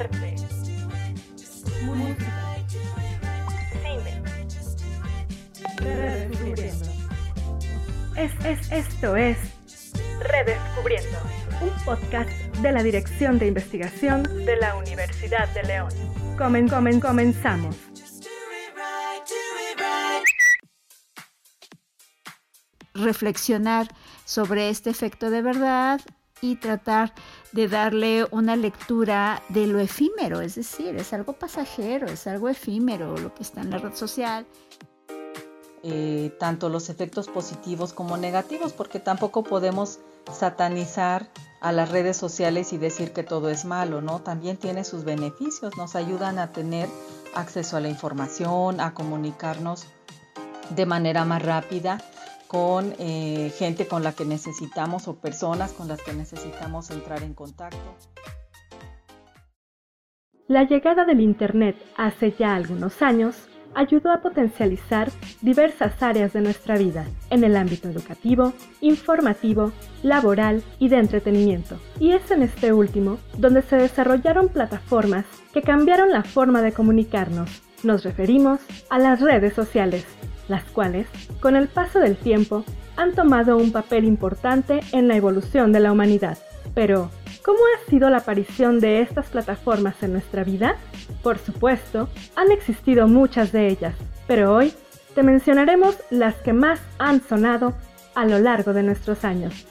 arte, música, cine. Redescubriendo. Es, es, esto es Redescubriendo, un podcast de la Dirección de Investigación de la Universidad de León. Comen, comen, comenzamos. reflexionar sobre este efecto de verdad y tratar de darle una lectura de lo efímero, es decir, es algo pasajero, es algo efímero lo que está en la red social. Eh, tanto los efectos positivos como negativos, porque tampoco podemos satanizar a las redes sociales y decir que todo es malo, ¿no? También tiene sus beneficios, nos ayudan a tener acceso a la información, a comunicarnos de manera más rápida con eh, gente con la que necesitamos o personas con las que necesitamos entrar en contacto. La llegada del Internet hace ya algunos años ayudó a potencializar diversas áreas de nuestra vida en el ámbito educativo, informativo, laboral y de entretenimiento. Y es en este último donde se desarrollaron plataformas que cambiaron la forma de comunicarnos. Nos referimos a las redes sociales las cuales, con el paso del tiempo, han tomado un papel importante en la evolución de la humanidad. Pero, ¿cómo ha sido la aparición de estas plataformas en nuestra vida? Por supuesto, han existido muchas de ellas, pero hoy te mencionaremos las que más han sonado a lo largo de nuestros años.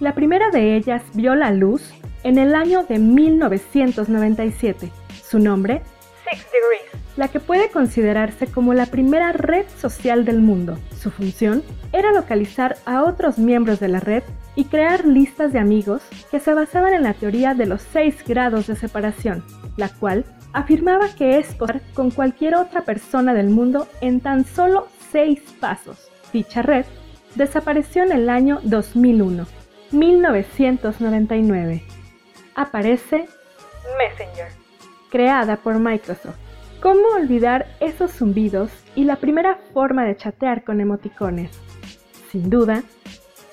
La primera de ellas vio la luz en el año de 1997. Su nombre, Six Degrees la que puede considerarse como la primera red social del mundo. Su función era localizar a otros miembros de la red y crear listas de amigos que se basaban en la teoría de los seis grados de separación, la cual afirmaba que es poder con cualquier otra persona del mundo en tan solo seis pasos. Dicha red desapareció en el año 2001, 1999. Aparece Messenger, creada por Microsoft ¿Cómo olvidar esos zumbidos y la primera forma de chatear con emoticones? Sin duda,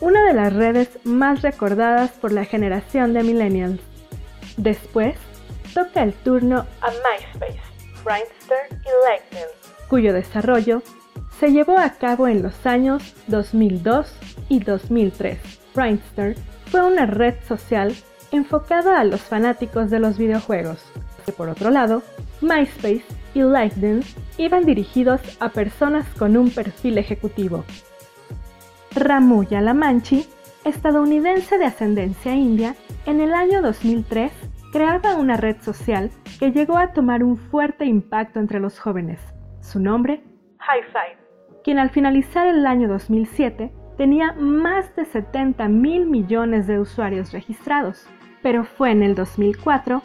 una de las redes más recordadas por la generación de millennials. Después, toca el turno a MySpace, Friendster y Lightning, cuyo desarrollo se llevó a cabo en los años 2002 y 2003. Friendster fue una red social enfocada a los fanáticos de los videojuegos, por otro lado, MySpace y LinkedIn iban dirigidos a personas con un perfil ejecutivo. Ramuya Lamanchi, estadounidense de ascendencia india, en el año 2003 creaba una red social que llegó a tomar un fuerte impacto entre los jóvenes. Su nombre, Hi-Fi, quien al finalizar el año 2007 tenía más de 70 mil millones de usuarios registrados, pero fue en el 2004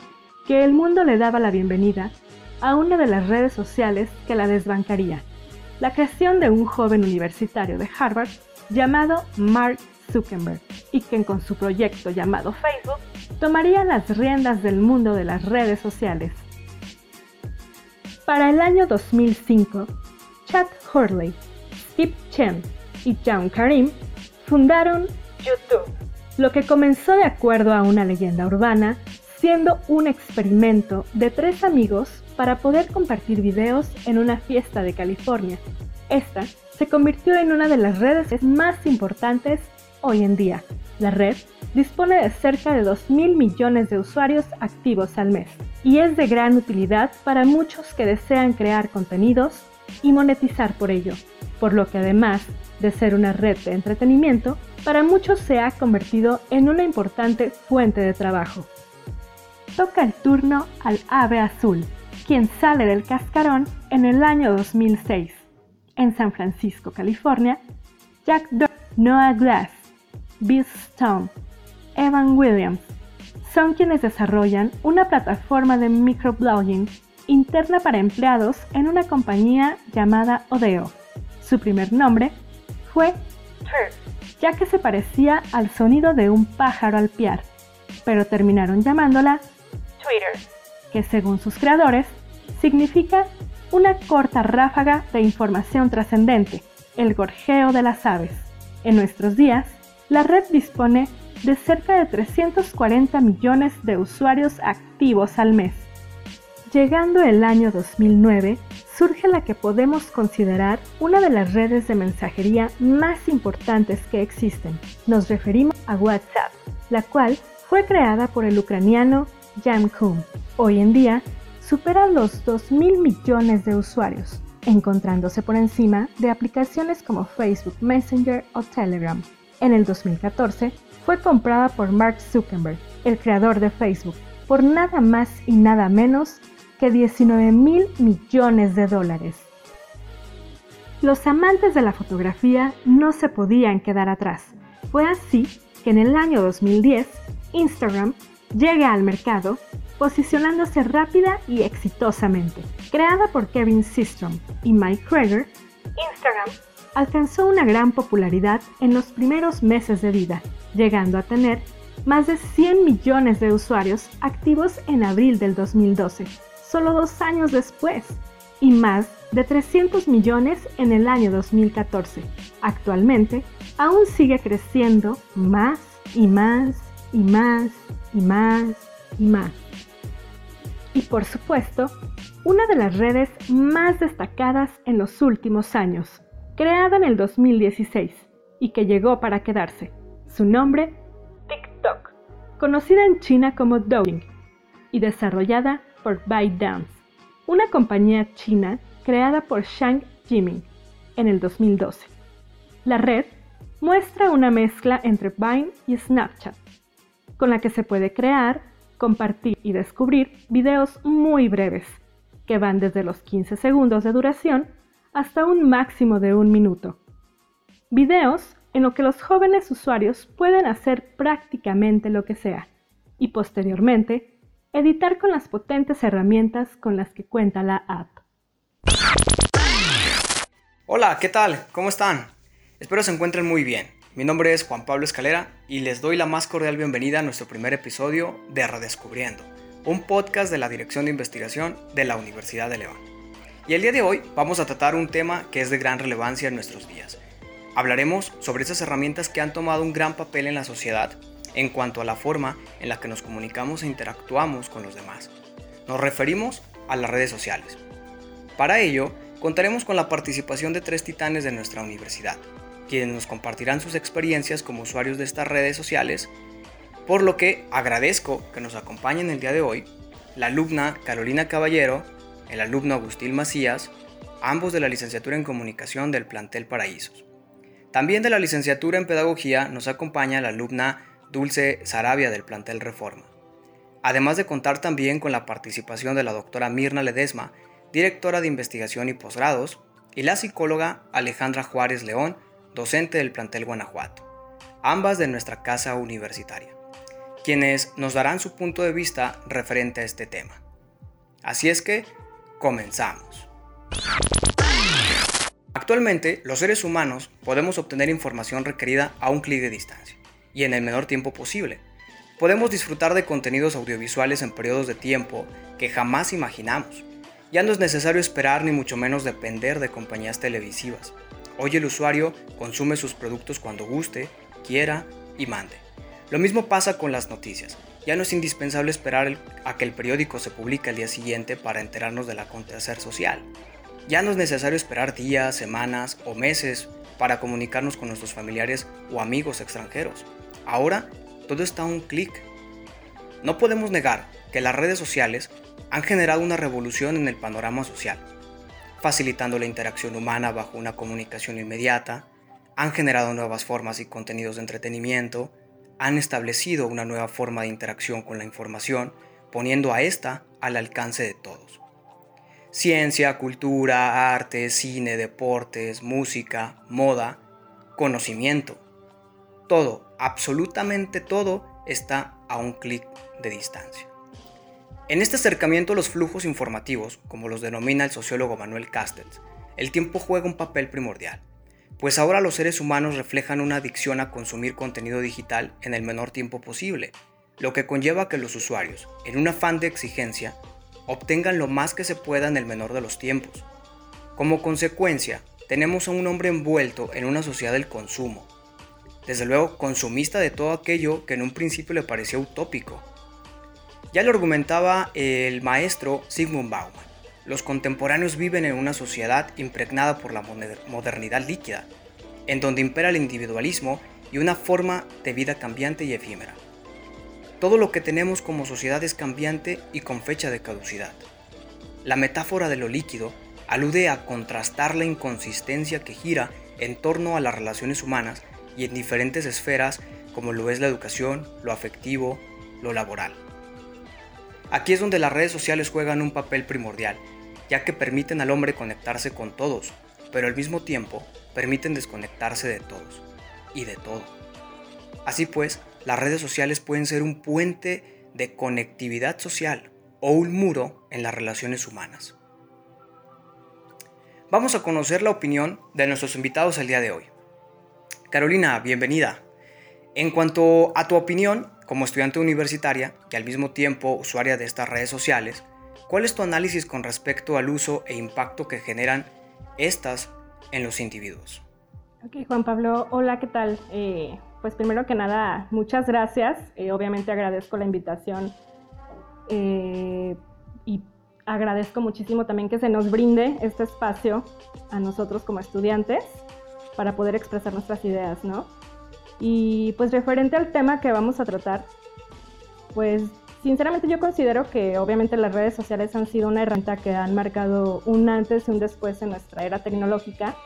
que el mundo le daba la bienvenida a una de las redes sociales que la desbancaría, la creación de un joven universitario de Harvard llamado Mark Zuckerberg, y quien con su proyecto llamado Facebook tomaría las riendas del mundo de las redes sociales. Para el año 2005, Chad Hurley, Steve Chen y John Karim fundaron YouTube, lo que comenzó de acuerdo a una leyenda urbana, siendo un experimento de tres amigos para poder compartir videos en una fiesta de California. Esta se convirtió en una de las redes más importantes hoy en día. La red dispone de cerca de 2.000 millones de usuarios activos al mes y es de gran utilidad para muchos que desean crear contenidos y monetizar por ello, por lo que además de ser una red de entretenimiento, para muchos se ha convertido en una importante fuente de trabajo. Toca el turno al ave azul, quien sale del cascarón en el año 2006. En San Francisco, California, Jack Dorsey, Noah Glass, Bill Stone, Evan Williams son quienes desarrollan una plataforma de microblogging interna para empleados en una compañía llamada Odeo. Su primer nombre fue Turf, ya que se parecía al sonido de un pájaro al piar, pero terminaron llamándola Twitter que según sus creadores significa una corta ráfaga de información trascendente, el gorjeo de las aves. En nuestros días, la red dispone de cerca de 340 millones de usuarios activos al mes. Llegando el año 2009, surge la que podemos considerar una de las redes de mensajería más importantes que existen. Nos referimos a WhatsApp, la cual fue creada por el ucraniano Kuhn. Hoy en día, supera los 2.000 millones de usuarios, encontrándose por encima de aplicaciones como Facebook Messenger o Telegram. En el 2014, fue comprada por Mark Zuckerberg, el creador de Facebook, por nada más y nada menos que 19 mil millones de dólares. Los amantes de la fotografía no se podían quedar atrás. Fue así que en el año 2010, Instagram llega al mercado posicionándose rápida y exitosamente. Creada por Kevin Systrom y Mike Kreger, Instagram alcanzó una gran popularidad en los primeros meses de vida, llegando a tener más de 100 millones de usuarios activos en abril del 2012 solo dos años después, y más de 300 millones en el año 2014. Actualmente, aún sigue creciendo más y más y más y más y más. Y por supuesto, una de las redes más destacadas en los últimos años, creada en el 2016 y que llegó para quedarse. Su nombre, TikTok, conocida en China como Douyin y desarrollada por ByteDance, una compañía china creada por Shang Jiming en el 2012. La red muestra una mezcla entre Vine y Snapchat, con la que se puede crear, compartir y descubrir videos muy breves, que van desde los 15 segundos de duración hasta un máximo de un minuto. Videos en los que los jóvenes usuarios pueden hacer prácticamente lo que sea y posteriormente editar con las potentes herramientas con las que cuenta la app. Hola, ¿qué tal? ¿Cómo están? Espero se encuentren muy bien. Mi nombre es Juan Pablo Escalera y les doy la más cordial bienvenida a nuestro primer episodio de Redescubriendo, un podcast de la Dirección de Investigación de la Universidad de León. Y el día de hoy vamos a tratar un tema que es de gran relevancia en nuestros días. Hablaremos sobre esas herramientas que han tomado un gran papel en la sociedad en cuanto a la forma en la que nos comunicamos e interactuamos con los demás. Nos referimos a las redes sociales. Para ello, contaremos con la participación de tres titanes de nuestra universidad, quienes nos compartirán sus experiencias como usuarios de estas redes sociales, por lo que agradezco que nos acompañen el día de hoy la alumna Carolina Caballero, el alumno Agustín Macías, ambos de la licenciatura en comunicación del plantel Paraísos. También de la licenciatura en pedagogía nos acompaña la alumna Dulce Sarabia del plantel Reforma. Además de contar también con la participación de la doctora Mirna Ledesma, directora de investigación y posgrados, y la psicóloga Alejandra Juárez León, docente del plantel Guanajuato, ambas de nuestra casa universitaria, quienes nos darán su punto de vista referente a este tema. Así es que, comenzamos. Actualmente, los seres humanos podemos obtener información requerida a un clic de distancia y en el menor tiempo posible. Podemos disfrutar de contenidos audiovisuales en periodos de tiempo que jamás imaginamos. Ya no es necesario esperar ni mucho menos depender de compañías televisivas. Hoy el usuario consume sus productos cuando guste, quiera y mande. Lo mismo pasa con las noticias. Ya no es indispensable esperar a que el periódico se publique al día siguiente para enterarnos del acontecer social. Ya no es necesario esperar días, semanas o meses para comunicarnos con nuestros familiares o amigos extranjeros. Ahora todo está a un clic. No podemos negar que las redes sociales han generado una revolución en el panorama social, facilitando la interacción humana bajo una comunicación inmediata, han generado nuevas formas y contenidos de entretenimiento, han establecido una nueva forma de interacción con la información, poniendo a esta al alcance de todos. Ciencia, cultura, arte, cine, deportes, música, moda, conocimiento, todo, absolutamente todo está a un clic de distancia. En este acercamiento a los flujos informativos, como los denomina el sociólogo Manuel Castells, el tiempo juega un papel primordial, pues ahora los seres humanos reflejan una adicción a consumir contenido digital en el menor tiempo posible, lo que conlleva que los usuarios, en un afán de exigencia, obtengan lo más que se pueda en el menor de los tiempos. Como consecuencia, tenemos a un hombre envuelto en una sociedad del consumo, desde luego consumista de todo aquello que en un principio le parecía utópico. Ya lo argumentaba el maestro Sigmund Bauman. Los contemporáneos viven en una sociedad impregnada por la modernidad líquida, en donde impera el individualismo y una forma de vida cambiante y efímera. Todo lo que tenemos como sociedad es cambiante y con fecha de caducidad. La metáfora de lo líquido alude a contrastar la inconsistencia que gira en torno a las relaciones humanas y en diferentes esferas como lo es la educación, lo afectivo, lo laboral. Aquí es donde las redes sociales juegan un papel primordial, ya que permiten al hombre conectarse con todos, pero al mismo tiempo permiten desconectarse de todos y de todo. Así pues, las redes sociales pueden ser un puente de conectividad social o un muro en las relaciones humanas. Vamos a conocer la opinión de nuestros invitados el día de hoy. Carolina, bienvenida. En cuanto a tu opinión, como estudiante universitaria y al mismo tiempo usuaria de estas redes sociales, ¿cuál es tu análisis con respecto al uso e impacto que generan estas en los individuos? Ok, Juan Pablo, hola, ¿qué tal? Eh, pues primero que nada, muchas gracias. Eh, obviamente agradezco la invitación eh, y agradezco muchísimo también que se nos brinde este espacio a nosotros como estudiantes para poder expresar nuestras ideas, ¿no? Y pues referente al tema que vamos a tratar, pues sinceramente yo considero que obviamente las redes sociales han sido una herramienta que han marcado un antes y un después en nuestra era tecnológica.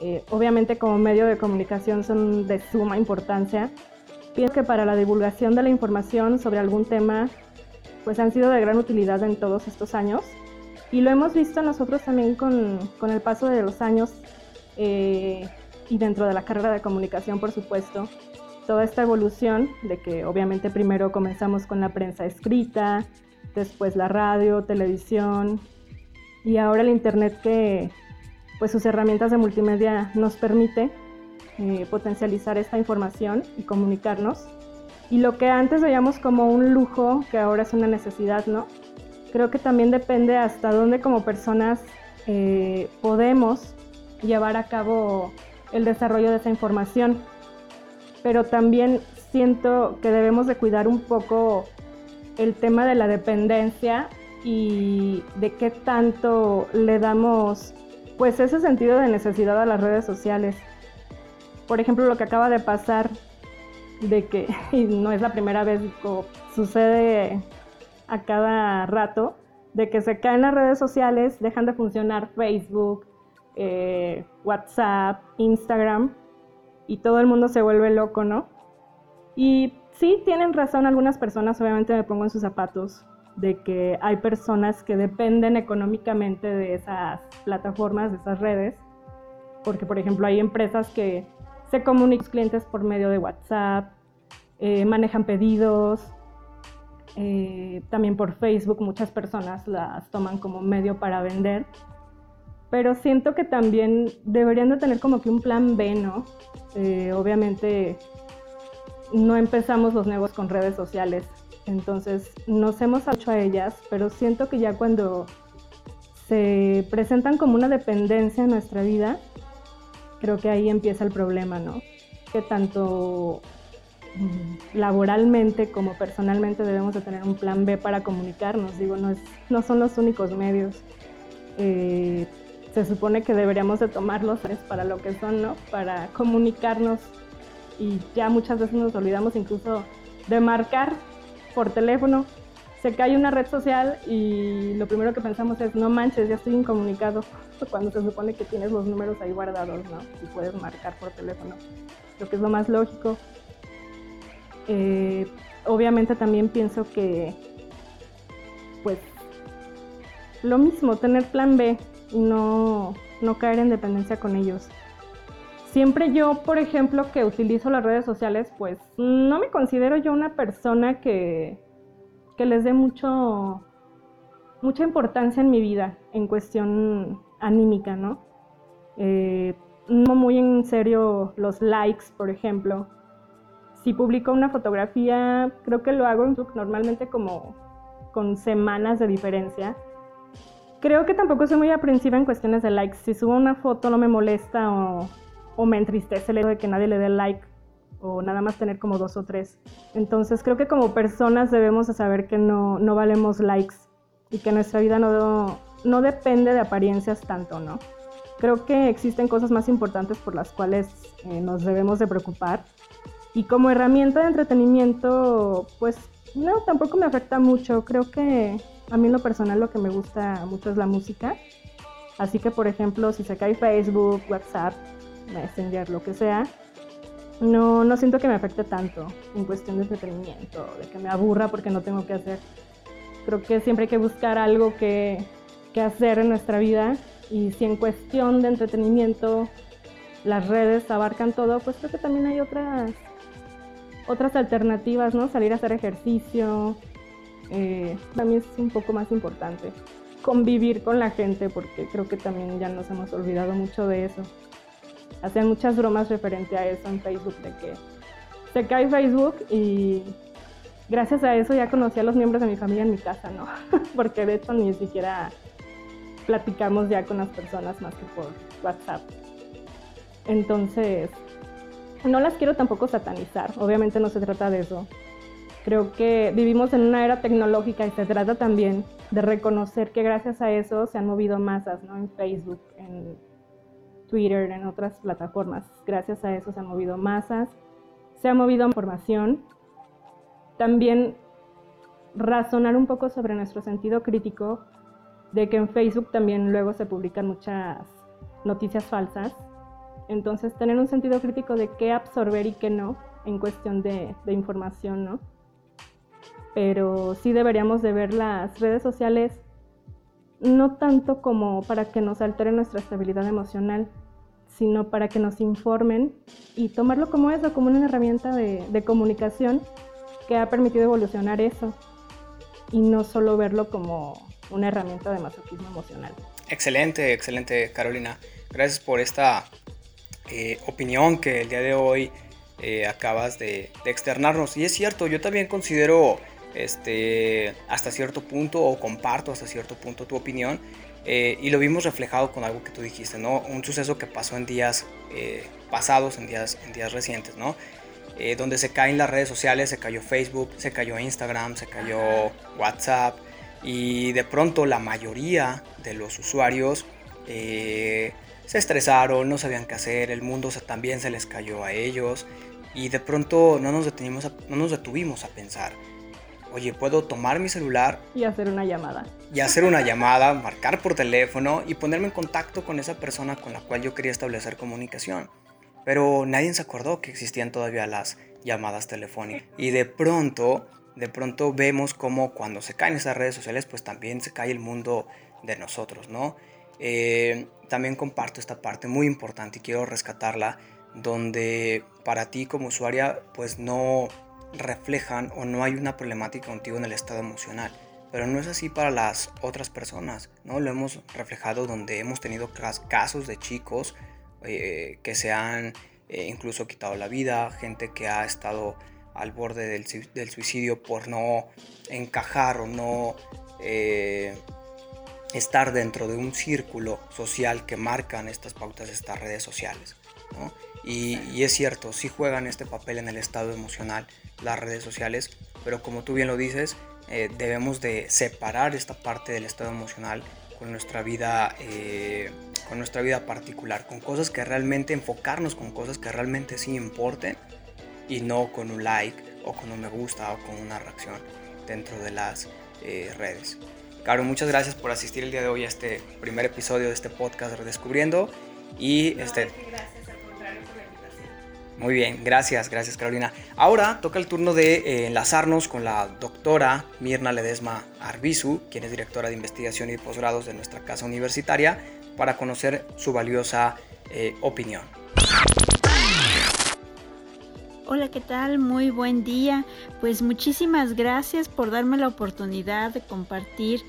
Eh, obviamente como medio de comunicación son de suma importancia. Pienso que para la divulgación de la información sobre algún tema, pues han sido de gran utilidad en todos estos años. Y lo hemos visto nosotros también con, con el paso de los años eh, y dentro de la carrera de comunicación, por supuesto, toda esta evolución de que obviamente primero comenzamos con la prensa escrita, después la radio, televisión y ahora el Internet que pues sus herramientas de multimedia nos permite eh, potencializar esta información y comunicarnos. Y lo que antes veíamos como un lujo, que ahora es una necesidad, ¿no? Creo que también depende hasta dónde como personas eh, podemos llevar a cabo el desarrollo de esa información. Pero también siento que debemos de cuidar un poco el tema de la dependencia y de qué tanto le damos pues ese sentido de necesidad a las redes sociales. Por ejemplo, lo que acaba de pasar de que, y no es la primera vez, como sucede a cada rato, de que se caen las redes sociales, dejan de funcionar Facebook, eh, WhatsApp, Instagram, y todo el mundo se vuelve loco, ¿no? Y sí, tienen razón algunas personas, obviamente me pongo en sus zapatos, de que hay personas que dependen económicamente de esas plataformas, de esas redes, porque por ejemplo hay empresas que se comunican con clientes por medio de WhatsApp, eh, manejan pedidos, eh, también por Facebook muchas personas las toman como medio para vender, pero siento que también deberían de tener como que un plan B, ¿no? Eh, obviamente no empezamos los negocios con redes sociales, entonces nos hemos hecho a ellas, pero siento que ya cuando se presentan como una dependencia en nuestra vida, creo que ahí empieza el problema, ¿no? Que tanto laboralmente como personalmente debemos de tener un plan B para comunicarnos. Digo, no, es, no son los únicos medios. Eh, se supone que deberíamos de tomarlos para lo que son, ¿no? Para comunicarnos y ya muchas veces nos olvidamos incluso de marcar por teléfono. Se cae una red social y lo primero que pensamos es, no manches, ya estoy incomunicado, cuando se supone que tienes los números ahí guardados, ¿no? Y puedes marcar por teléfono, lo que es lo más lógico. Eh, obviamente también pienso que, pues, lo mismo, tener plan B y no, no caer en dependencia con ellos. Siempre yo, por ejemplo, que utilizo las redes sociales, pues no me considero yo una persona que, que les dé mucho, mucha importancia en mi vida en cuestión anímica, ¿no? Eh, no muy en serio los likes, por ejemplo. Si publico una fotografía, creo que lo hago normalmente como con semanas de diferencia Creo que tampoco soy muy aprensiva en cuestiones de likes. Si subo una foto no me molesta o, me entristece el hecho de que nadie le dé like. o nada más tener como dos o tres. Entonces creo que como personas debemos de saber que no, no valemos likes y que nuestra vida no, no depende de apariencias tanto, ¿no? Creo que existen cosas más importantes por las cuales eh, nos debemos de preocupar y como herramienta de entretenimiento, pues no, tampoco me afecta mucho. Creo que a mí lo personal lo que me gusta mucho es la música. Así que, por ejemplo, si se cae Facebook, WhatsApp, Messenger, lo que sea, no, no siento que me afecte tanto en cuestión de entretenimiento, de que me aburra porque no tengo que hacer. Creo que siempre hay que buscar algo que, que hacer en nuestra vida y si en cuestión de entretenimiento las redes abarcan todo, pues creo que también hay otras, otras alternativas, ¿no? Salir a hacer ejercicio, eh, también es un poco más importante. Convivir con la gente, porque creo que también ya nos hemos olvidado mucho de eso hacían muchas bromas referente a eso en Facebook, de que se cae Facebook y gracias a eso ya conocí a los miembros de mi familia en mi casa, ¿no? Porque de hecho ni siquiera platicamos ya con las personas más que por WhatsApp. Entonces, no las quiero tampoco satanizar, obviamente no se trata de eso. Creo que vivimos en una era tecnológica y se trata también de reconocer que gracias a eso se han movido masas, ¿no? En Facebook, en Twitter, en otras plataformas. Gracias a eso se han movido masas, se ha movido información. También razonar un poco sobre nuestro sentido crítico de que en Facebook también luego se publican muchas noticias falsas. Entonces, tener un sentido crítico de qué absorber y qué no en cuestión de, de información, ¿no? Pero sí deberíamos de ver las redes sociales no tanto como para que nos altere nuestra estabilidad emocional, sino para que nos informen y tomarlo como eso, como una herramienta de, comunicación que ha permitido evolucionar eso y no solo verlo como una herramienta de masoquismo emocional. Excelente, excelente Carolina. Gracias por esta eh, opinión que el día de hoy eh, acabas de, de, externarnos. Y es cierto, yo también considero este, hasta cierto punto o comparto hasta cierto punto tu opinión eh, y lo vimos reflejado con algo que tú dijiste, ¿no? Un suceso que pasó en días eh, pasados, en días, en días recientes, ¿no? Eh, donde se caen las redes sociales, se cayó Facebook, se cayó Instagram, se cayó WhatsApp y de pronto la mayoría de los usuarios se estresaron, no sabían qué hacer, el mundo también se les cayó a ellos y de pronto no nos, no nos detuvimos a pensar oye, puedo tomar mi celular y hacer una llamada. Y hacer una llamada, marcar por teléfono y ponerme en contacto con esa persona con la cual yo quería establecer comunicación. Pero nadie se acordó que existían todavía las llamadas telefónicas. Y de pronto, de pronto vemos como cuando se caen esas redes sociales, pues también se cae el mundo de nosotros, ¿no? Eh, también comparto esta parte muy importante y quiero rescatarla, donde para ti como usuaria, pues no reflejan o no hay una problemática contigo en el estado emocional. Pero no es así para las otras personas, ¿no? Lo hemos reflejado donde hemos tenido casos de chicos eh, que se han eh, incluso quitado la vida, gente que ha estado al borde del, suicidio por no encajar o no eh, estar dentro de un círculo social que marcan estas pautas de estas redes sociales. Y, y, es cierto, sí juegan este papel en el estado emocional, las redes sociales, pero como tú bien lo dices, eh, debemos de separar esta parte del estado emocional con nuestra vida eh, con nuestra vida particular con cosas que realmente enfocarnos con cosas que realmente sí importen y no con un like o con un me gusta o con una reacción dentro de las eh, redes. Caro, muchas gracias por asistir el día de hoy a este primer episodio de este podcast Redescubriendo y este muy bien, gracias, gracias Carolina. Ahora toca el turno de eh, enlazarnos con la doctora Mirna Ledesma Arbizu, quien es directora de investigación y posgrados de nuestra casa universitaria, para conocer su valiosa eh, opinión. Hola, ¿qué tal? Muy buen día. Pues muchísimas gracias por darme la oportunidad de compartir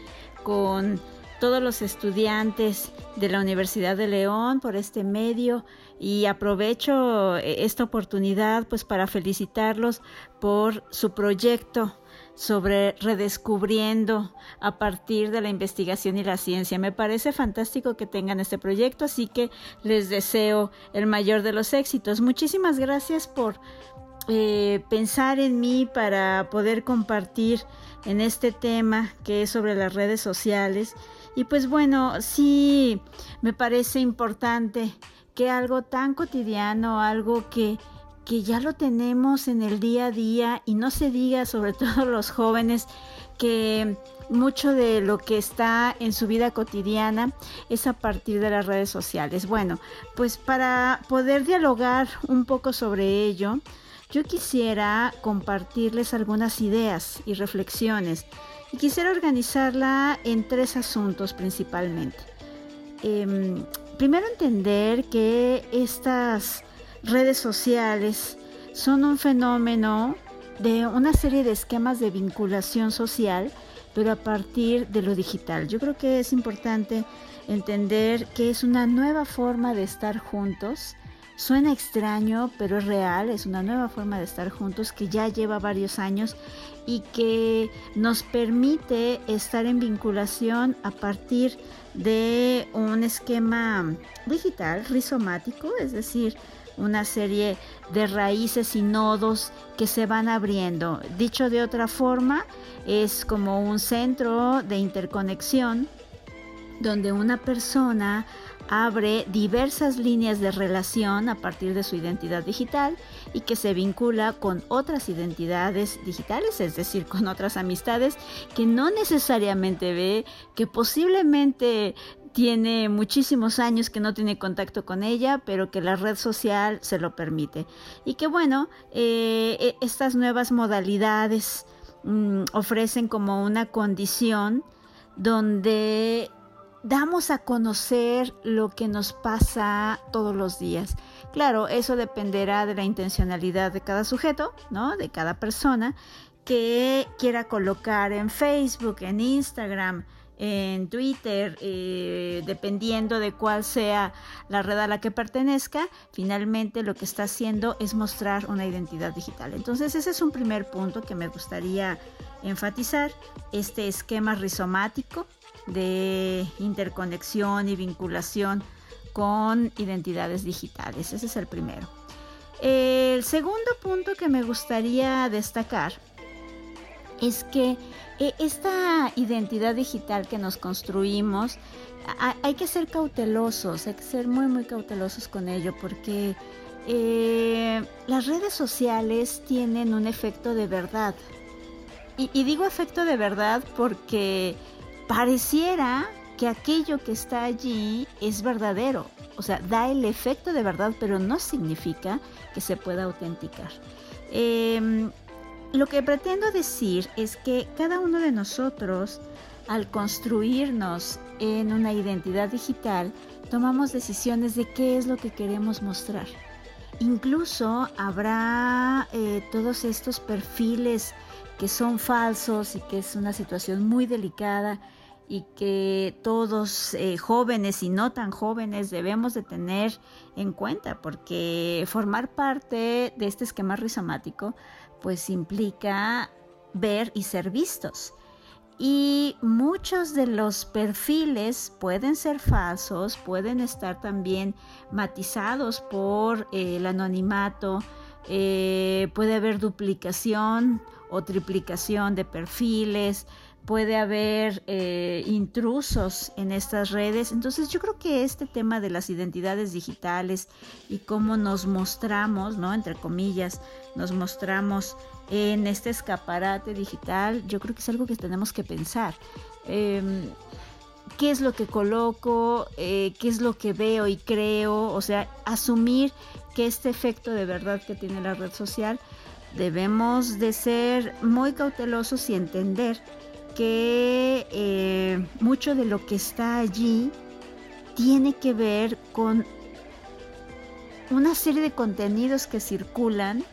con todos los estudiantes de la Universidad de León por este medio y aprovecho eh, esta oportunidad pues para felicitarlos por su proyecto sobre redescubriendo a partir de la investigación y la ciencia. Me parece fantástico que tengan este proyecto, así que les deseo el mayor de los éxitos. Muchísimas gracias por eh, pensar en mí para poder compartir en este tema que es sobre las redes sociales. Y pues bueno, sí me parece importante que algo tan cotidiano, algo que, que ya lo tenemos en el día a día y no se diga sobre todo los jóvenes que mucho de lo que está en su vida cotidiana es a partir de las redes sociales. Bueno, pues para poder dialogar un poco sobre ello, yo quisiera compartirles algunas ideas y reflexiones y quisiera organizarla en tres asuntos principalmente. Em, primero entender que estas redes sociales son un fenómeno de una serie de esquemas de vinculación social pero a partir de lo digital. Yo creo que es importante entender que es una nueva forma de estar juntos. Suena extraño, pero es real, es una nueva forma de estar juntos que ya lleva varios años y que nos permite estar en vinculación a partir de un esquema digital, rizomático, es decir, una serie de raíces y nodos que se van abriendo. Dicho de otra forma, es como un centro de interconexión donde una persona abre diversas líneas de relación a partir de su identidad digital y que se vincula con otras identidades digitales, es decir, con otras amistades que no necesariamente ve, que posiblemente tiene muchísimos años que no tiene contacto con ella, pero que la red social se lo permite. Y que bueno, eh, e, estas nuevas modalidades mm, ofrecen como una condición donde damos a conocer lo que nos pasa todos los días. Claro, eso dependerá de la intencionalidad de cada sujeto, ¿no? De cada persona que quiera colocar en Facebook, en Instagram, en Twitter, eh, dependiendo de cuál sea la red a la que pertenezca, finalmente lo que está haciendo es mostrar una identidad digital. Entonces ese es un primer punto que me gustaría enfatizar, este esquema rizomático de interconexión y vinculación con identidades digitales. Ese es el primero. El segundo punto que me gustaría destacar es que e, esta identidad digital que nos construimos, hay que ser cautelosos, hay que ser muy, muy cautelosos con ello, porque eh, las redes sociales tienen un efecto de verdad. Y, digo efecto de verdad porque pareciera que aquello que está allí es verdadero. O sea, da el efecto de verdad, pero no significa que se pueda autenticar. Em, lo que pretendo decir es que cada uno de nosotros, al construirnos en una identidad digital, tomamos decisiones de qué es lo que queremos mostrar. Incluso habrá eh, todos estos perfiles que son falsos y que es una situación muy delicada y que todos eh, jóvenes y no tan jóvenes debemos de tener en cuenta porque formar parte de este esquema rizomático pues implica ver y ser vistos. Y muchos de los perfiles pueden ser falsos, pueden estar también matizados por eh, el anonimato, eh, puede haber duplicación o triplicación de perfiles, puede haber eh, intrusos en estas redes. Entonces yo creo que este tema de las identidades digitales y cómo nos mostramos, ¿no? Entre comillas, nos mostramos en este escaparate digital, yo creo que es algo que tenemos que pensar. Em, ¿Qué es lo que coloco? Eh, ¿Qué es lo que veo y creo? O sea, asumir que este efecto de verdad que tiene la red social, debemos de ser muy cautelosos y entender que eh, mucho de lo que está allí tiene que ver con una serie de contenidos que circulan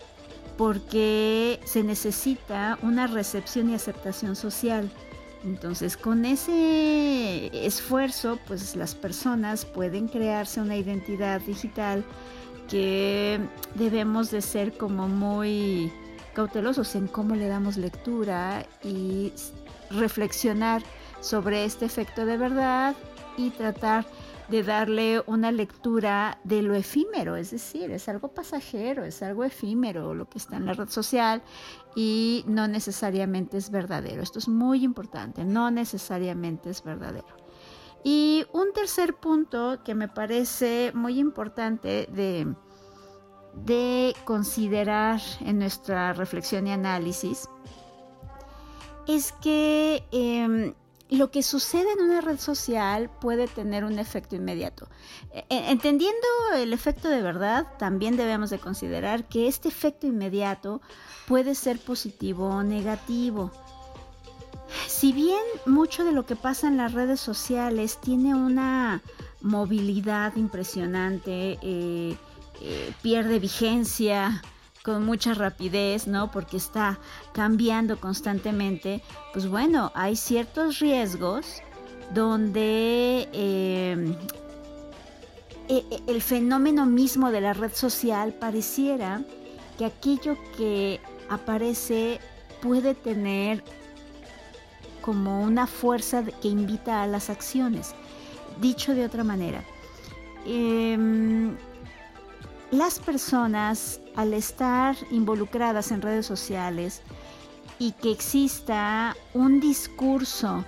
porque se necesita una recepción y aceptación social. Entonces, con ese esfuerzo, pues las personas pueden crearse una identidad digital que debemos de ser como muy cautelosos en cómo le damos lectura y reflexionar sobre este efecto de verdad y tratar de darle una lectura de lo efímero, es decir, es algo pasajero, es algo efímero lo que está en la red social y no necesariamente es verdadero. Esto es muy importante, no necesariamente es verdadero. Y un tercer punto que me parece muy importante de, de considerar en nuestra reflexión y análisis es que em, lo que sucede en una red social puede tener un efecto inmediato. E, e, entendiendo el efecto de verdad, también debemos de considerar que este efecto inmediato puede ser positivo o negativo. Si bien mucho de lo que pasa en las redes sociales tiene una movilidad impresionante, eh, eh, pierde vigencia, con mucha rapidez, ¿no? Porque está cambiando constantemente, pues bueno, hay ciertos riesgos donde em, e, e, el fenómeno mismo de la red social pareciera que aquello que aparece puede tener como una fuerza que invita a las acciones. Dicho de otra manera, em, las personas al estar involucradas en redes sociales y que exista un discurso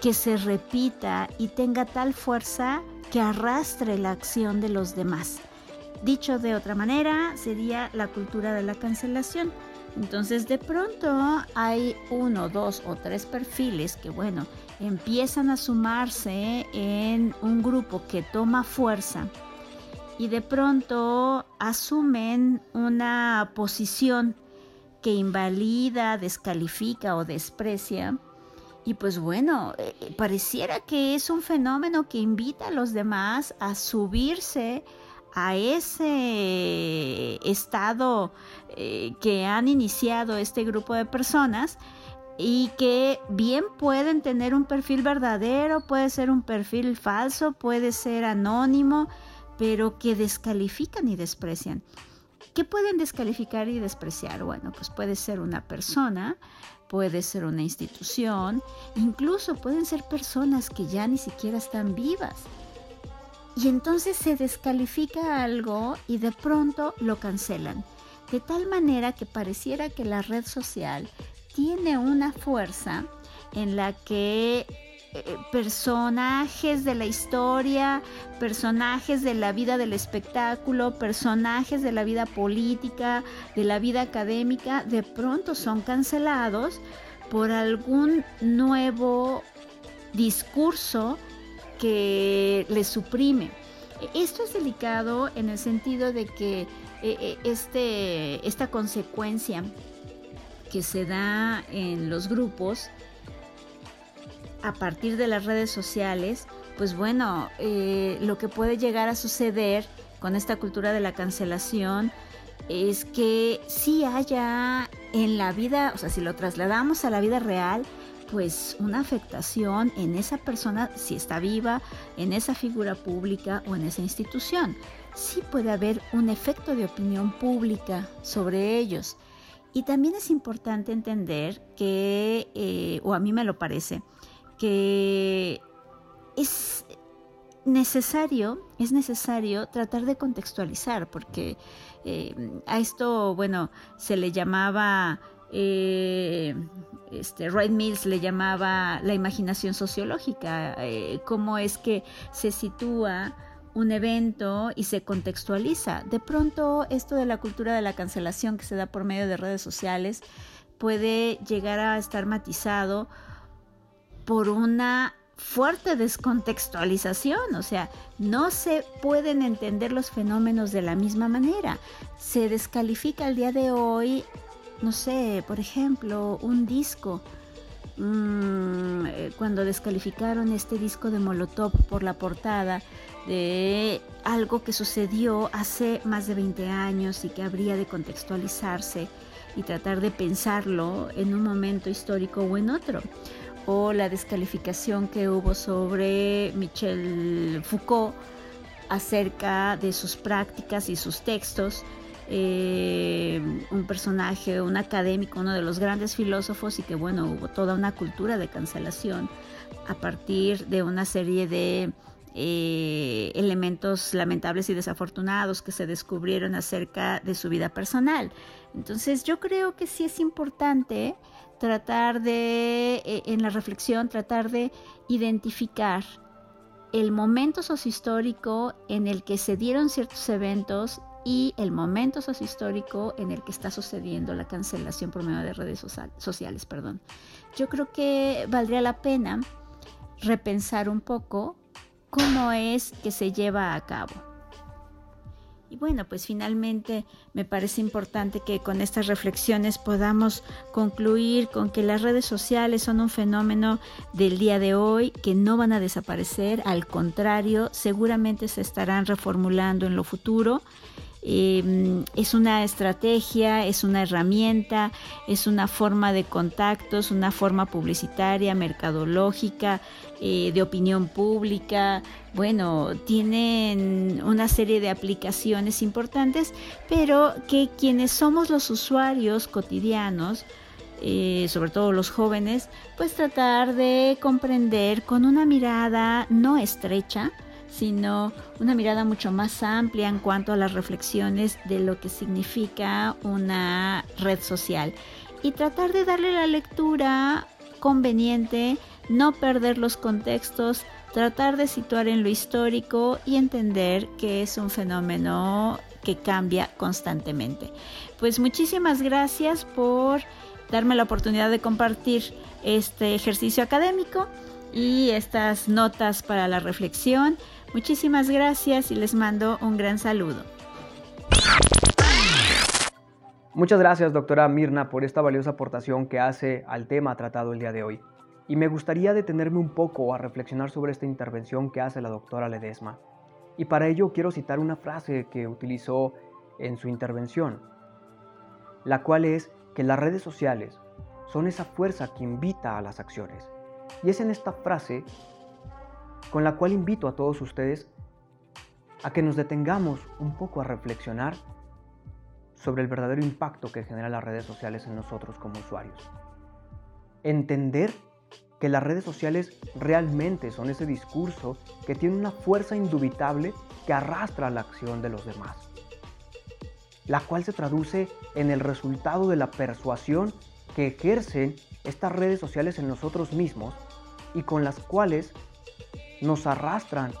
que se repita y tenga tal fuerza que arrastre la acción de los demás. Dicho de otra manera, sería la cultura de la cancelación. Entonces de pronto hay uno, dos o tres perfiles que, bueno, empiezan a sumarse en un grupo que toma fuerza y de pronto asumen una posición que invalida, descalifica o desprecia. Y pues bueno, eh, eh, pareciera que es un fenómeno que invita a los demás a subirse a ese estado eh, que han iniciado este grupo de personas y que bien pueden tener un perfil verdadero, puede ser un perfil falso, puede ser anónimo, pero que descalifican y desprecian. ¿Qué pueden descalificar y despreciar? Bueno, pues puede ser una persona, puede ser una institución, incluso pueden ser personas que ya ni siquiera están vivas. Y entonces se descalifica algo y de pronto lo cancelan. De tal manera que pareciera que la red social tiene una fuerza en la que eh, personajes de la historia, personajes de la vida del espectáculo, personajes de la vida política, de la vida académica, de pronto son cancelados por algún nuevo discurso que les suprime. Esto es delicado en el sentido de que eh, eh, este, esta consecuencia que se da en los grupos a partir de las redes sociales, pues bueno, eh, lo que puede llegar a suceder con esta cultura de la cancelación es que si haya en la vida, o sea, si lo trasladamos a la vida real, pues una afectación en esa persona, si está viva, en esa figura pública o en esa institución. Sí puede haber un efecto de opinión pública sobre ellos. Y también es importante entender que, eh, o a mí me lo parece, que es necesario, es necesario tratar de contextualizar, porque eh, a esto, bueno, se le llamaba, eh, este, Mills le llamaba la imaginación sociológica, eh, cómo es que se sitúa un evento y se contextualiza. De pronto, esto de la cultura de la cancelación que se da por medio de redes sociales puede llegar a estar matizado por una fuerte descontextualización, o sea, no se pueden entender los fenómenos de la misma manera. Se descalifica el día de hoy, no sé, por ejemplo, un disco. Mm, eh, cuando descalificaron este disco de Molotov por la portada de algo que sucedió hace más de 20 años y que habría de contextualizarse y tratar de pensarlo en un momento histórico o en otro o la descalificación que hubo sobre Michel Foucault acerca de sus prácticas y sus textos. Eh, un personaje, un académico, uno de los grandes filósofos y que bueno, hubo toda una cultura de cancelación a partir de una serie de eh, elementos lamentables y desafortunados que se descubrieron acerca de su vida personal. Entonces yo creo que sí es importante tratar de, eh, en la reflexión, tratar de identificar el momento sociohistórico en el que se dieron ciertos eventos y el momento sociohistórico en el que está sucediendo la cancelación por medio de redes sociales. Perdón. Yo creo que valdría la pena repensar un poco cómo es que se lleva a cabo. Y bueno, pues finalmente me parece importante que con estas reflexiones podamos concluir con que las redes sociales son un fenómeno del día de hoy que no van a desaparecer, al contrario, seguramente se estarán reformulando en lo futuro Em, es una estrategia, es una herramienta, es una forma de contactos, una forma publicitaria, mercadológica, eh, de opinión pública. Bueno, tienen una serie de aplicaciones importantes, pero que quienes somos los usuarios cotidianos, eh, sobre todo los jóvenes, pues tratar de comprender con una mirada no estrecha, sino una mirada mucho más amplia en cuanto a las reflexiones de lo que significa una red social y tratar de darle la lectura conveniente, no perder los contextos, tratar de situar en lo histórico y entender que es un fenómeno que cambia constantemente. Pues muchísimas gracias por darme la oportunidad de compartir este ejercicio académico y estas notas para la reflexión. Muchísimas gracias y les mando un gran saludo. Muchas gracias, doctora Mirna, por esta valiosa aportación que hace al tema tratado el día de hoy. Y me gustaría detenerme un poco a reflexionar sobre esta intervención que hace la doctora Ledesma. Y para ello quiero citar una frase que utilizó en su intervención, la cual es que las redes sociales son esa fuerza que invita a las acciones. Y es en esta frase con la cual invito a todos ustedes a que nos detengamos un poco a reflexionar sobre el verdadero impacto que generan las redes sociales en nosotros como usuarios. Entender que las redes sociales realmente son ese discurso que tiene una fuerza indubitable que arrastra la acción de los demás, la cual se traduce en el resultado de la persuasión que ejercen estas redes sociales en nosotros mismos y con las cuales nos arrastran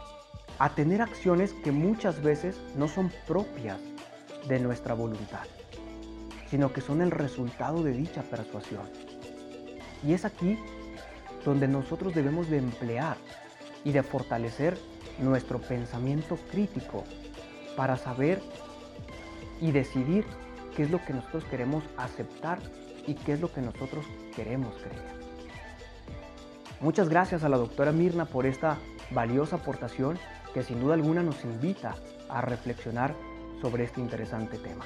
a tener acciones que muchas veces no son propias de nuestra voluntad, sino que son el resultado de dicha persuasión. Y es aquí donde nosotros debemos de emplear y de fortalecer nuestro pensamiento crítico para saber y decidir qué es lo que nosotros queremos aceptar y qué es lo que nosotros queremos creer. Muchas gracias a la doctora Mirna por esta valiosa aportación que sin duda alguna nos invita a reflexionar sobre este interesante tema.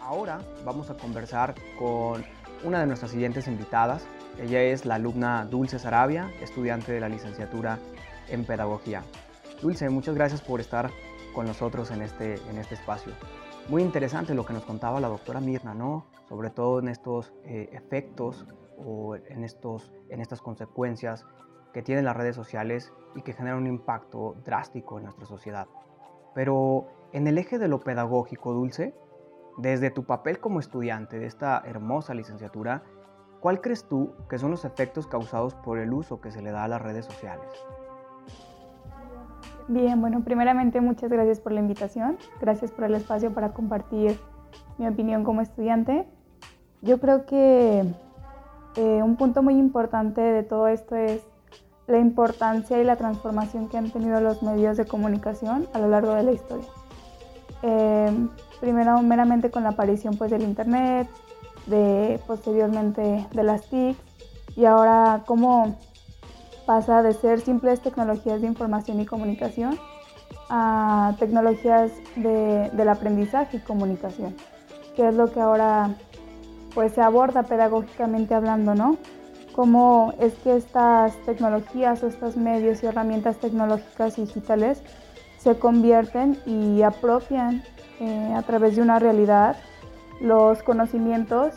Ahora vamos a conversar con una de nuestras siguientes invitadas. Ella es la alumna Dulce Sarabia, estudiante de la licenciatura en Pedagogía. Dulce, muchas gracias por estar con nosotros en este, en este espacio. Muy interesante lo que nos contaba la doctora Mirna, ¿no? Sobre todo en estos eh, efectos o en, estos, en estas consecuencias que tienen las redes sociales y que generan un impacto drástico en nuestra sociedad. Pero en el eje de lo pedagógico, Dulce, desde tu papel como estudiante de esta hermosa licenciatura, ¿cuál crees tú que son los efectos causados por el uso que se le da a las redes sociales? Bien, bueno, primeramente muchas gracias por la invitación, gracias por el espacio para compartir mi opinión como estudiante. Yo creo que eh, un punto muy importante de todo esto es la importancia y la transformación que han tenido los medios de comunicación a lo largo de la historia. Eh, primero meramente con la aparición pues, del Internet, de, posteriormente de las TIC y ahora cómo pasa de ser simples tecnologías de información y comunicación a tecnologías de, del aprendizaje y comunicación, que es lo que ahora pues se aborda pedagógicamente hablando, ¿no? Cómo es que estas tecnologías estos medios y herramientas tecnológicas digitales se convierten y apropian eh, a través de una realidad los conocimientos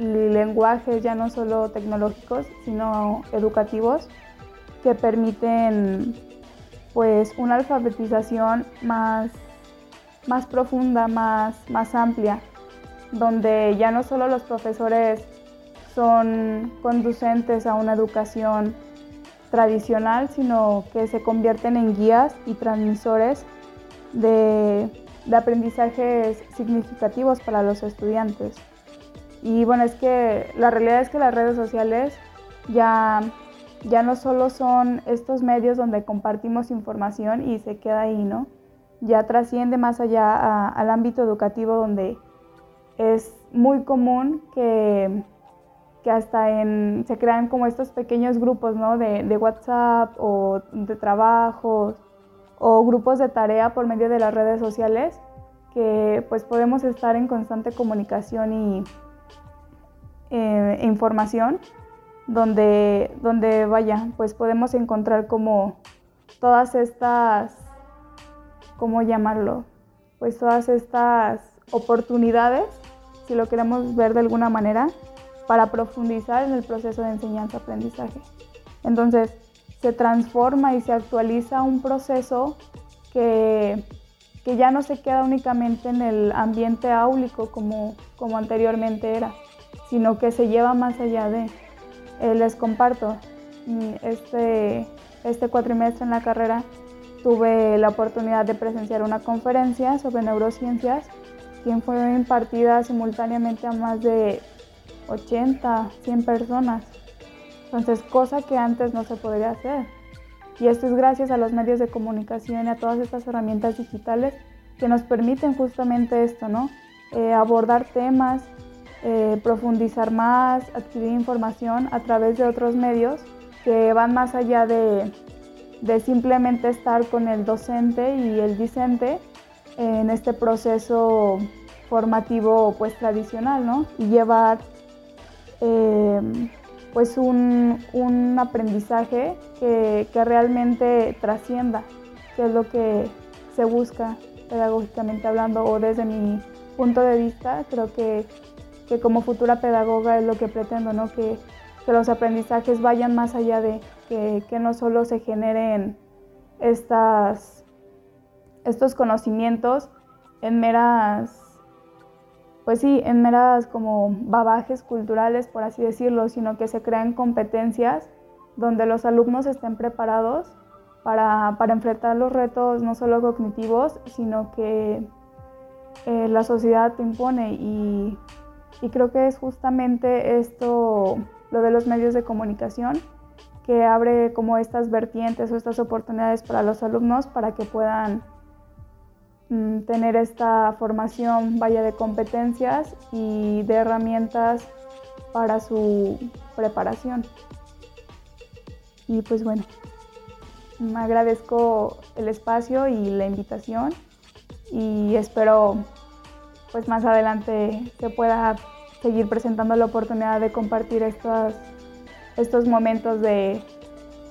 y lenguajes ya no solo tecnológicos, sino educativos, que permiten pues una alfabetización más, más profunda, más, más amplia, donde ya no solo los profesores son conducentes a una educación tradicional, sino que se convierten en guías y transmisores de, de aprendizajes significativos para los estudiantes. Y bueno, es que la realidad es que las redes sociales ya, ya no solo son estos medios donde compartimos información y se queda ahí, ¿no? Ya trasciende más allá al ámbito educativo donde es muy común que, que hasta en, se crean como estos pequeños grupos, ¿no? De, de WhatsApp o de trabajos o grupos de tarea por medio de las redes sociales que pues podemos estar en constante comunicación y eh, información donde, donde vaya, pues podemos encontrar como todas estas, ¿cómo llamarlo? Pues todas estas oportunidades, si lo queremos ver de alguna manera, para profundizar en el proceso de enseñanza-aprendizaje. Entonces, se transforma y se actualiza un proceso que, que, ya no se queda únicamente en el ambiente áulico como, como anteriormente era, sino que se lleva más allá de. Eh, les comparto, este, este cuatrimestre en la carrera tuve la oportunidad de presenciar una conferencia sobre neurociencias, quien fue impartida simultáneamente a más de 80, 100 personas. Entonces, cosa que antes no se podría hacer. Y esto es gracias a los medios de comunicación y a todas estas herramientas digitales que nos permiten justamente esto, ¿no? Eh, abordar temas, eh, profundizar más, adquirir información a través de otros medios que van más allá de, de simplemente estar con el docente y el discente en este proceso formativo pues tradicional, ¿no? Y llevar eh, pues un, un aprendizaje que, que, realmente trascienda, que es lo que se busca pedagógicamente hablando o desde mi punto de vista, creo que que como futura pedagoga es lo que pretendo, ¿no? Que, que los aprendizajes vayan más allá de que, que no solo se generen estas, estos conocimientos en meras, pues sí, en meras como babajes culturales, por así decirlo, sino que se crean competencias donde los alumnos estén preparados para, enfrentar los retos no solo cognitivos, sino que eh, la sociedad te impone. Y y creo que es justamente esto, lo de los medios de comunicación, que abre como estas vertientes o estas oportunidades para los alumnos para que puedan tener esta formación vaya de competencias y de herramientas para su preparación. Y pues bueno, me agradezco el espacio y la invitación y espero pues más adelante se pueda seguir presentando la oportunidad de compartir estos, estos momentos de,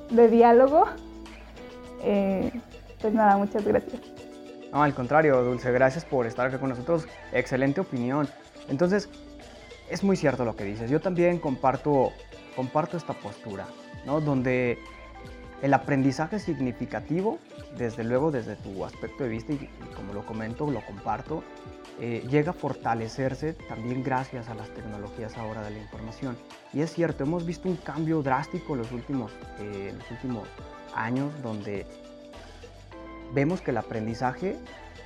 diálogo. Eh, pues nada, muchas gracias. No, al contrario, Dulce, gracias por estar aquí con nosotros. Excelente opinión. Entonces, es muy cierto lo que dices. Yo también comparto, comparto esta postura, ¿no? Donde el aprendizaje significativo, desde luego desde tu aspecto de vista, y como lo comento, lo comparto, eh, llega a fortalecerse también gracias a las tecnologías ahora de la información. Y es cierto, hemos visto un cambio drástico en los últimos, eh, los últimos años donde vemos que el aprendizaje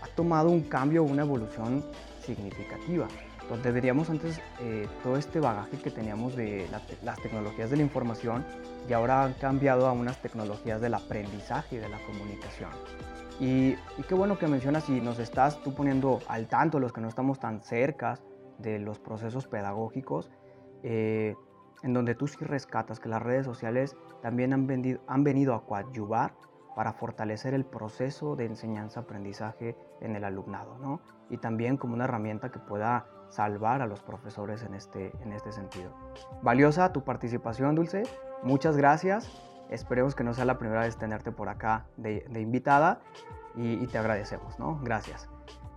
ha tomado un cambio, una evolución significativa. Donde veríamos antes eh, todo este bagaje que teníamos de las tecnologías de la información y ahora han cambiado a unas tecnologías del aprendizaje y de la comunicación. Y, qué bueno que mencionas y nos estás tú poniendo al tanto, los que no estamos tan cerca de los procesos pedagógicos, eh, en donde tú sí rescatas que las redes sociales también han, han venido a coadyuvar para fortalecer el proceso de enseñanza-aprendizaje en el alumnado, ¿no? Y también como una herramienta que pueda salvar a los profesores en este, en este sentido. Valiosa tu participación, Dulce. Muchas gracias. Esperemos que no sea la primera vez tenerte por acá de, invitada y, te agradecemos, ¿no? Gracias.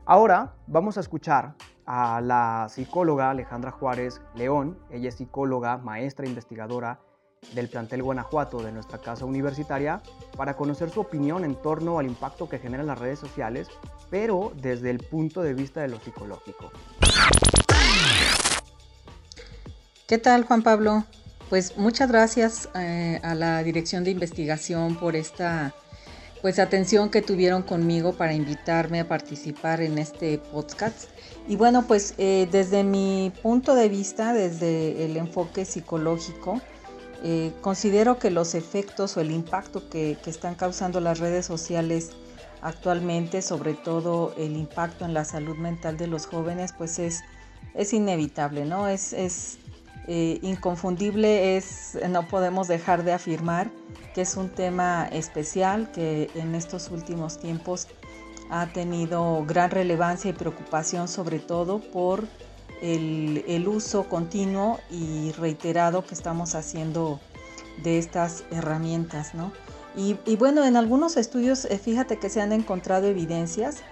Ahora vamos a escuchar a la psicóloga Alejandra Juárez León. Ella es psicóloga, maestra investigadora del plantel Guanajuato de nuestra casa universitaria para conocer su opinión en torno al impacto que generan las redes sociales, pero desde el punto de vista de lo psicológico. ¿Qué tal Juan Pablo? Pues muchas gracias eh, a la Dirección de Investigación por esta pues atención que tuvieron conmigo para invitarme a participar en este podcast. Y bueno, pues eh, desde mi punto de vista, desde el enfoque psicológico, eh, considero que los efectos o el impacto que, están causando las redes sociales actualmente, sobre todo el impacto en la salud mental de los jóvenes, pues es, es inevitable, ¿no? Es, es eh, inconfundible, es, no podemos dejar de afirmar que es un tema especial que en estos últimos tiempos ha tenido gran relevancia y preocupación sobre todo por el, uso continuo y reiterado que estamos haciendo de estas herramientas, ¿no? Y, bueno, en algunos estudios, eh, fíjate que se han encontrado evidencias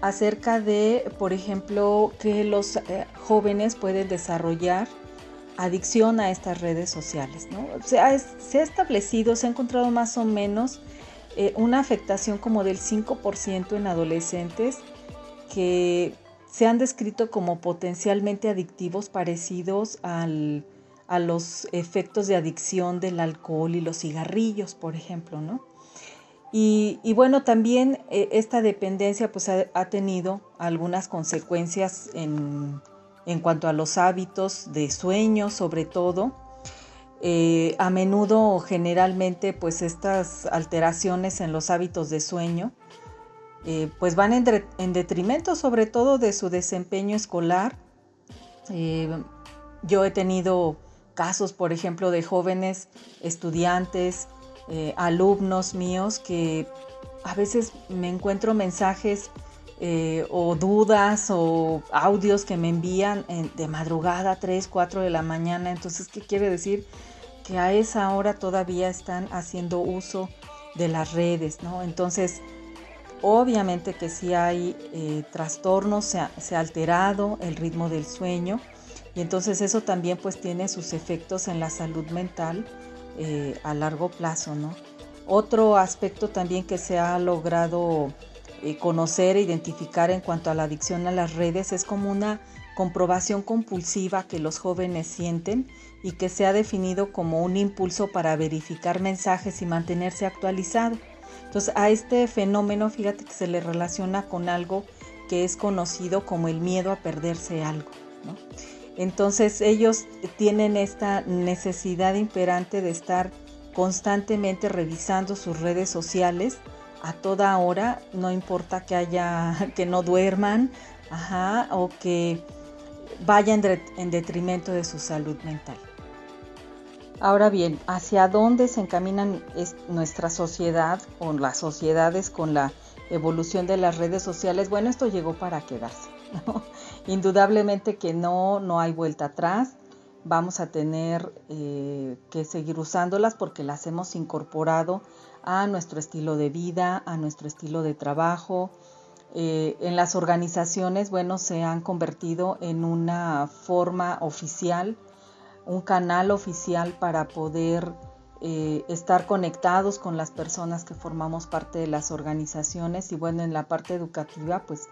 acerca de, por ejemplo, que los eh, jóvenes pueden desarrollar adicción a estas redes sociales. ¿no? Se, ha, establecido, se ha encontrado más o menos eh, una afectación como del 5% en adolescentes que se han descrito como potencialmente adictivos parecidos a los efectos de adicción del alcohol y los cigarrillos, por ejemplo, ¿no? Y, bueno, también eh, esta dependencia pues ha, tenido algunas consecuencias en, en cuanto a los hábitos de sueño sobre todo. Eh, a menudo generalmente pues estas alteraciones en los hábitos de sueño eh, pues van en, detrimento sobre todo de su desempeño escolar. Eh, yo he tenido casos por ejemplo de jóvenes estudiantes, alumnos míos que a veces me encuentro mensajes eh, o dudas o audios que me envían de madrugada, 3, 4 de la mañana. Entonces, ¿qué quiere decir? Que a esa hora todavía están haciendo uso de las redes, ¿no? Entonces, obviamente que si hay eh, trastornos, se ha, alterado el ritmo del sueño y entonces eso también pues tiene sus efectos en la salud mental eh, a largo plazo, ¿no? Otro aspecto también que se ha logrado eh, conocer e identificar en cuanto a la adicción a las redes es como una comprobación compulsiva que los jóvenes sienten y que se ha definido como un impulso para verificar mensajes y mantenerse actualizado. Entonces a este fenómeno fíjate que se le relaciona con algo que es conocido como el miedo a perderse algo. Entonces ellos tienen esta necesidad imperante de estar constantemente revisando sus redes sociales a toda hora, no importa que haya, que no duerman, o que vayan en detrimento de su salud mental. Ahora bien, ¿hacia dónde se encaminan nuestra sociedad o las sociedades con la evolución de las redes sociales? Bueno, esto llegó para quedarse. Indudablemente que no, no hay vuelta atrás. Vamos a tener eh, que seguir usándolas porque las hemos incorporado a nuestro estilo de vida, a nuestro estilo de trabajo. Eh, en las organizaciones, bueno, se han convertido en una forma oficial, un canal oficial para poder eh, estar conectados con las personas que formamos parte de las organizaciones y bueno, en la parte educativa, pues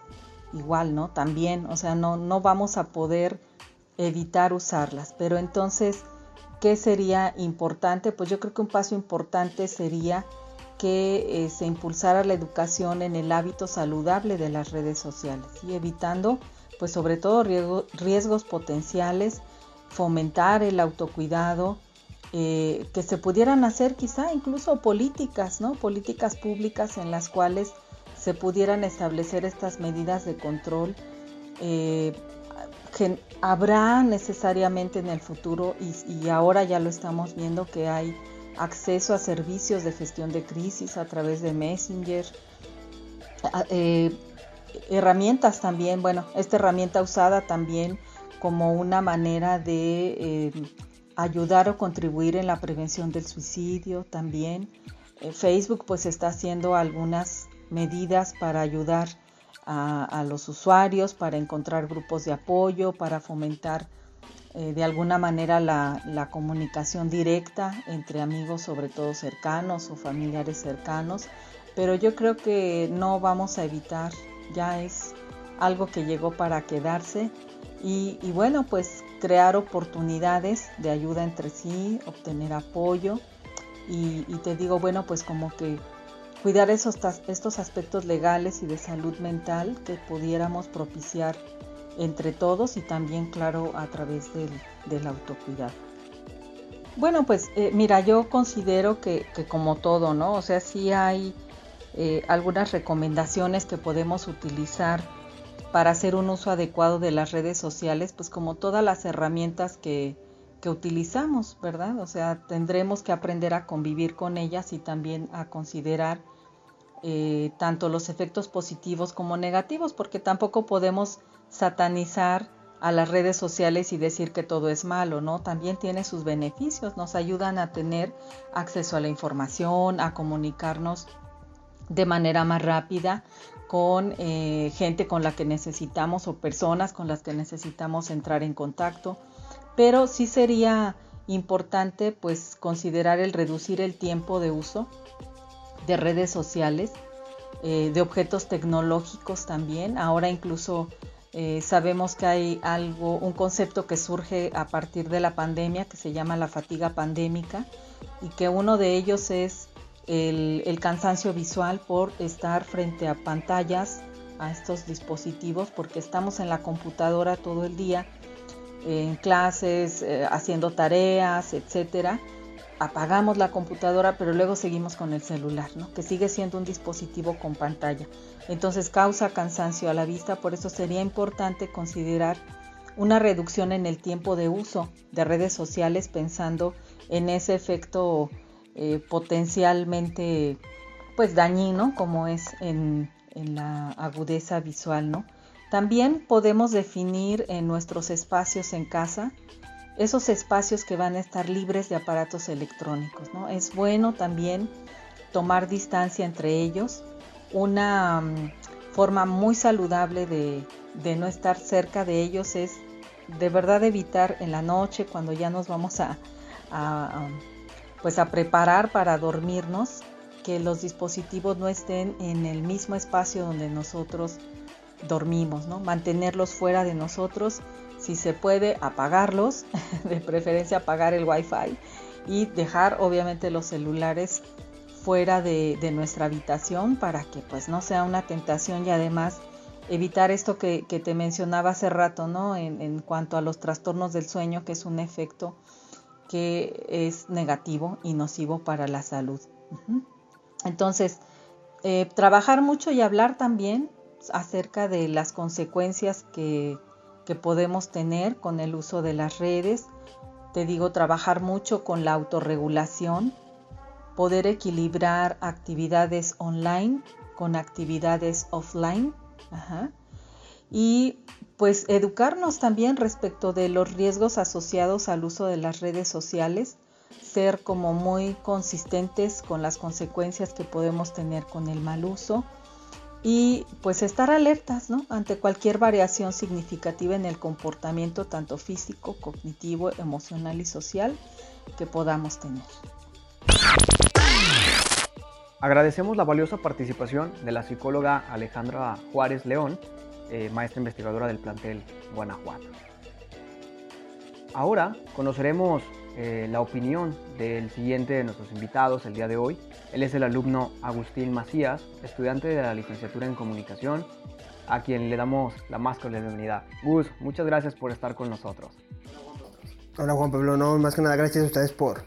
igual, ¿no? También, o sea, no, no vamos a poder evitar usarlas, pero entonces, ¿qué sería importante? Pues yo creo que un paso importante sería que eh, se impulsara la educación en el hábito saludable de las redes sociales y evitando pues sobre todo riesgos potenciales, fomentar el autocuidado, eh, que se pudieran hacer quizá incluso políticas, ¿no? Políticas públicas en las cuales se pudieran establecer estas medidas de control. Eh, que habrá necesariamente en el futuro y ahora ya lo estamos viendo que hay acceso a servicios de gestión de crisis a través de Messenger, eh, herramientas también, bueno, esta herramienta usada también como una manera de eh, ayudar o contribuir en la prevención del suicidio también. Eh, Facebook pues está haciendo algunas medidas para ayudar a, los usuarios, para encontrar grupos de apoyo, para fomentar eh, de alguna manera la, la, comunicación directa entre amigos, sobre todo cercanos o familiares cercanos, pero yo creo que no vamos a evitar, ya es algo que llegó para quedarse y, bueno, pues crear oportunidades de ayuda entre sí, obtener apoyo y, te digo, bueno, pues como que cuidar esos, estos aspectos legales y de salud mental que pudiéramos propiciar entre todos y también, claro, a través del, del autocuidado. Bueno, pues eh, mira, yo considero que, que, como todo, ¿no? O sea, sí hay eh, algunas recomendaciones que podemos utilizar para hacer un uso adecuado de las redes sociales, pues como todas las herramientas que, utilizamos, ¿verdad? O sea, tendremos que aprender a convivir con ellas y también a considerar eh, tanto los efectos positivos como negativos, porque tampoco podemos satanizar a las redes sociales y decir que todo es malo, ¿no? También tiene sus beneficios, nos ayudan a tener acceso a la información, a comunicarnos de manera más rápida con eh, gente con la que necesitamos o personas con las que necesitamos entrar en contacto, pero sí sería importante pues considerar el reducir el tiempo de uso de redes sociales, eh, de objetos tecnológicos también. Ahora incluso eh, sabemos que hay algo, un concepto que surge a partir de la pandemia que se llama la fatiga pandémica y que uno de ellos es el, cansancio visual por estar frente a pantallas, a estos dispositivos, porque estamos en la computadora todo el día, en clases, eh, haciendo tareas, etcétera. Apagamos la computadora, pero luego seguimos con el celular, ¿no? que sigue siendo un dispositivo con pantalla. Entonces causa cansancio a la vista, por eso sería importante considerar una reducción en el tiempo de uso de redes sociales pensando en ese efecto eh, potencialmente pues dañino como es en, la agudeza visual, ¿no? También podemos definir en nuestros espacios en casa esos espacios que van a estar libres de aparatos electrónicos, ¿no? Es bueno también tomar distancia entre ellos, una mm, forma muy saludable de, no estar cerca de ellos es de verdad evitar en la noche cuando ya nos vamos a pues a preparar para dormirnos, que los dispositivos no estén en el mismo espacio donde nosotros dormimos, ¿no? Mantenerlos fuera de nosotros, si se puede apagarlos, de preferencia apagar el wifi y dejar obviamente los celulares fuera de, nuestra habitación para que pues no sea una tentación y además evitar esto que, te mencionaba hace rato, ¿no? En, en, cuanto a los trastornos del sueño, que es un efecto que es negativo y nocivo para la salud. Entonces, eh, trabajar mucho y hablar también acerca de las consecuencias que, que podemos tener con el uso de las redes. Te digo, trabajar mucho con la autorregulación, poder equilibrar actividades online con actividades offline. Y pues educarnos también respecto de los riesgos asociados al uso de las redes sociales, ser como muy consistentes con las consecuencias que podemos tener con el mal uso y pues estar alertas ¿no? ante cualquier variación significativa en el comportamiento tanto físico, cognitivo, emocional y social que podamos tener. Agradecemos la valiosa participación de la psicóloga Alejandra Juárez León eh, maestra investigadora del plantel Guanajuato. Ahora conoceremos eh, la opinión del siguiente de nuestros invitados el día de hoy. Él es el alumno Agustín Macías, estudiante de la licenciatura en comunicación, a quien le damos la más cordial bienvenida. Gus, muchas gracias por estar con nosotros. Hola Juan Pablo, no, más que nada gracias a ustedes por,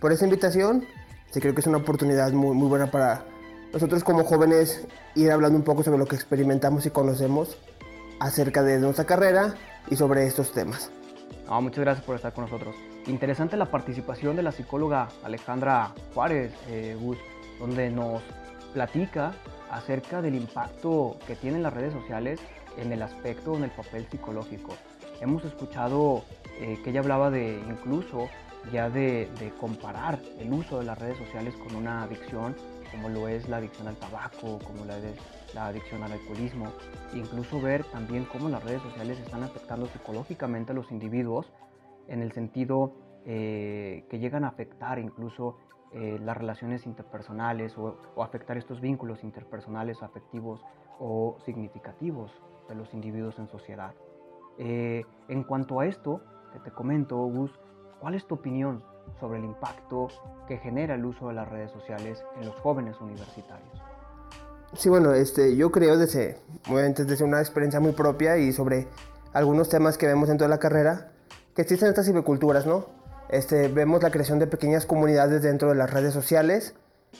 por invitación. Sí, creo que es una oportunidad muy, muy buena para nosotros como jóvenes ir hablando un poco sobre lo que experimentamos y conocemos acerca de nuestra carrera y sobre estos temas. muchas gracias por estar con nosotros. Interesante la participación de la psicóloga Alejandra Juárez, eh, donde nos platica acerca del impacto que tienen las redes sociales en el aspecto, en el papel psicológico. Hemos escuchado eh, que ella hablaba de incluso ya de, de comparar el uso de las redes sociales con una adicción como lo es la adicción al tabaco, como la es la adicción al alcoholismo, incluso ver también cómo las redes sociales están afectando psicológicamente a los individuos en el sentido eh, que llegan a afectar incluso eh, las relaciones interpersonales o, afectar estos vínculos interpersonales, afectivos o significativos de los individuos en sociedad. Eh, en cuanto a esto, te, comento, Gus, ¿cuál es tu opinión sobre el impacto que genera el uso de las redes sociales en los jóvenes universitarios? Sí, bueno, este, yo creo desde, obviamente desde una experiencia muy propia y sobre algunos temas que vemos en toda la carrera, que existen estas ciberculturas, ¿no? Este, vemos la creación de pequeñas comunidades dentro de las redes sociales,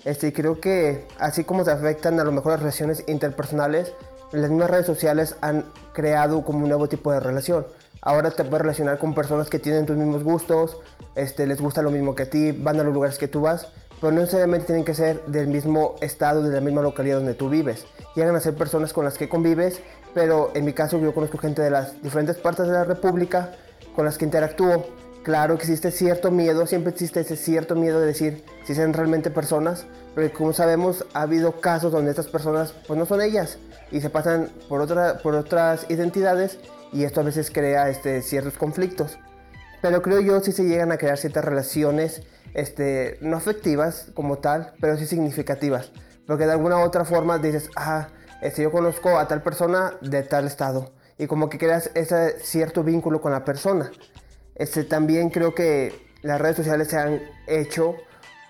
este, y creo que así como se afectan a lo mejor las relaciones interpersonales, las mismas redes sociales han creado como un nuevo tipo de relación. Ahora te puedes relacionar con personas que tienen tus mismos gustos, este, les gusta lo mismo que a ti, van a los lugares que tú vas, pero no necesariamente tienen que ser del mismo estado, de la misma localidad donde tú vives. Llegan a ser personas con las que convives, pero en mi caso yo conozco gente de las diferentes partes de la República con las que interactúo. Claro existe cierto miedo, siempre existe ese cierto miedo de decir si son realmente personas, pero como sabemos ha habido casos donde estas personas pues no son ellas y se pasan por, otra, por otras identidades y esto a veces crea este, ciertos conflictos. Pero creo yo sí se llegan a crear ciertas relaciones este, no afectivas como tal, pero sí significativas. Porque de alguna u otra forma dices, ah, este, yo conozco a tal persona de tal estado. Y como que creas ese cierto vínculo con la persona. Este, también creo que las redes sociales se han hecho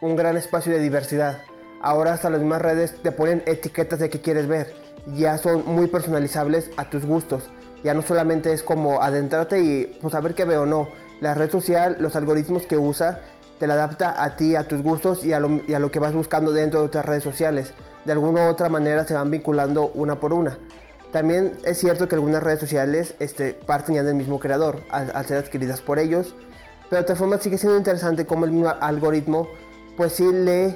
un gran espacio de diversidad. Ahora hasta las mismas redes te ponen etiquetas de qué quieres ver. Ya son muy personalizables a tus gustos. Ya no solamente es como adentrarte y pues a ver qué veo no. La red social, los algoritmos que usa, te la adapta a ti, a tus gustos y a, lo, que vas buscando dentro de otras redes sociales. De alguna u otra manera se van vinculando una por una. También es cierto que algunas redes sociales este, parten ya del mismo creador, al, ser adquiridas por ellos. Pero de todas formas sigue siendo interesante cómo el mismo algoritmo pues sí lee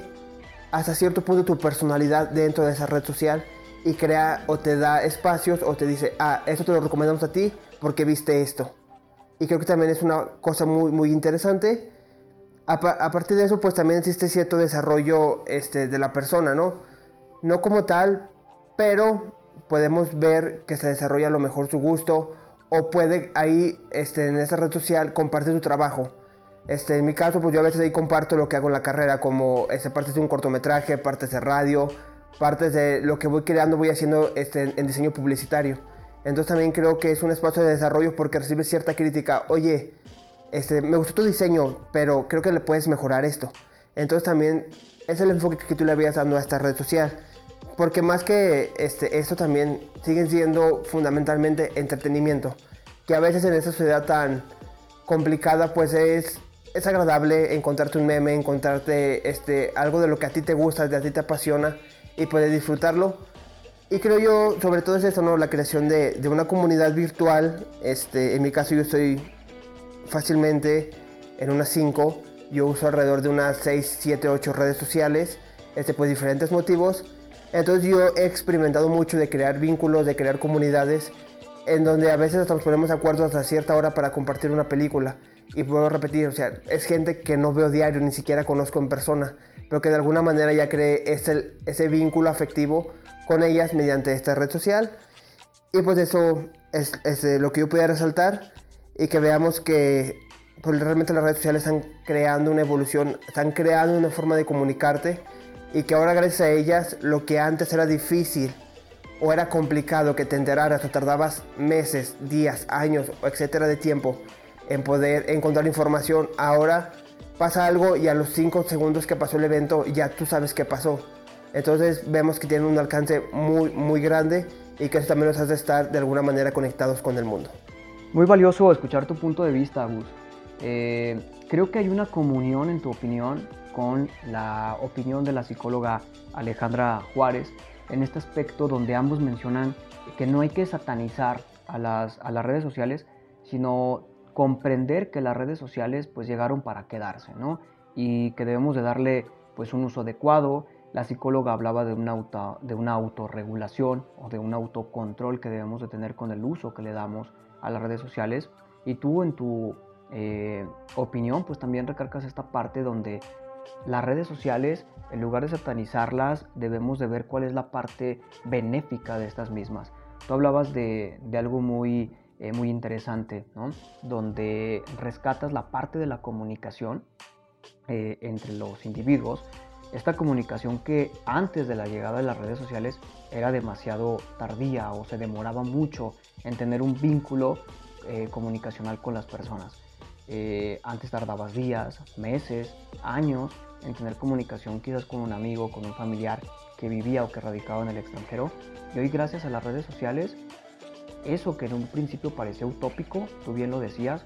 hasta cierto punto tu personalidad dentro de esa red social y crea o te da espacios o te dice, ah, esto te lo recomendamos a ti porque viste esto. Y creo que también es una cosa muy, muy interesante a, partir de eso, pues también existe cierto desarrollo este, de la persona, ¿no? No como tal, pero podemos ver que se desarrolla a lo mejor su gusto o puede ahí este, en esa red social compartir su trabajo. Este, en mi caso, pues yo a veces ahí comparto lo que hago en la carrera, como este, partes de un cortometraje, partes de radio, partes de lo que voy creando, voy haciendo este, en diseño publicitario. Entonces también creo que es un espacio de desarrollo porque recibe cierta crítica. Oye, este, me gustó tu diseño, pero creo que le puedes mejorar esto. Entonces también es el enfoque que tú le habías dando a esta red social. Porque más que este, esto también siguen siendo fundamentalmente entretenimiento. Que a veces en esta sociedad tan complicada pues es, es agradable encontrarte un meme, encontrarte este, algo de lo que a ti te gusta, de a ti te apasiona y puedes disfrutarlo. Y creo yo, sobre todo es eso, ¿no? La creación de, de una comunidad virtual. Este, en mi caso yo estoy fácilmente en unas 5. Yo uso alrededor de unas 6, 7, 8 redes sociales, este, pues diferentes motivos. Entonces yo he experimentado mucho de crear vínculos, de crear comunidades, en donde a veces nos ponemos de acuerdo hasta cierta hora para compartir una película. Y puedo repetir, o sea, es gente que no veo diario, ni siquiera conozco en persona, pero que de alguna manera ya cree ese, vínculo afectivo con ellas mediante esta red social. Y pues eso es, es eh, lo que yo podía resaltar y que veamos que pues, realmente las redes sociales están creando una evolución, están creando una forma de comunicarte y que ahora gracias a ellas lo que antes era difícil o era complicado que te enteraras o tardabas meses, días, años, etcétera de tiempo en poder encontrar información, ahora pasa algo y a los 5 segundos que pasó el evento ya tú sabes qué pasó. Entonces vemos que tiene un alcance muy, muy grande y que eso también nos hace estar de alguna manera conectados con el mundo. Muy valioso escuchar tu punto de vista, Gus. Eh, creo que hay una comunión en tu opinión con la opinión de la psicóloga Alejandra Juárez en este aspecto donde ambos mencionan que no hay que satanizar a las, a las redes sociales, sino comprender que las redes sociales pues llegaron para quedarse, ¿no? Y que debemos de darle pues un uso adecuado. La psicóloga hablaba de una, auto, de una autorregulación o de un autocontrol que debemos de tener con el uso que le damos a las redes sociales y tú en tu eh, opinión pues también recargas esta parte donde las redes sociales en lugar de satanizarlas debemos de ver cuál es la parte benéfica de estas mismas. Tú hablabas de, algo muy eh, muy interesante, donde rescatas la parte de la comunicación eh, entre los individuos, esta comunicación que antes de la llegada de las redes sociales era demasiado tardía o se demoraba mucho en tener un vínculo eh, comunicacional con las personas. antes tardabas días, meses, años en tener comunicación quizás con un amigo, con un familiar que vivía o que radicaba en el extranjero. Y hoy gracias a las redes sociales eso que en un principio parecía utópico, tú bien lo decías,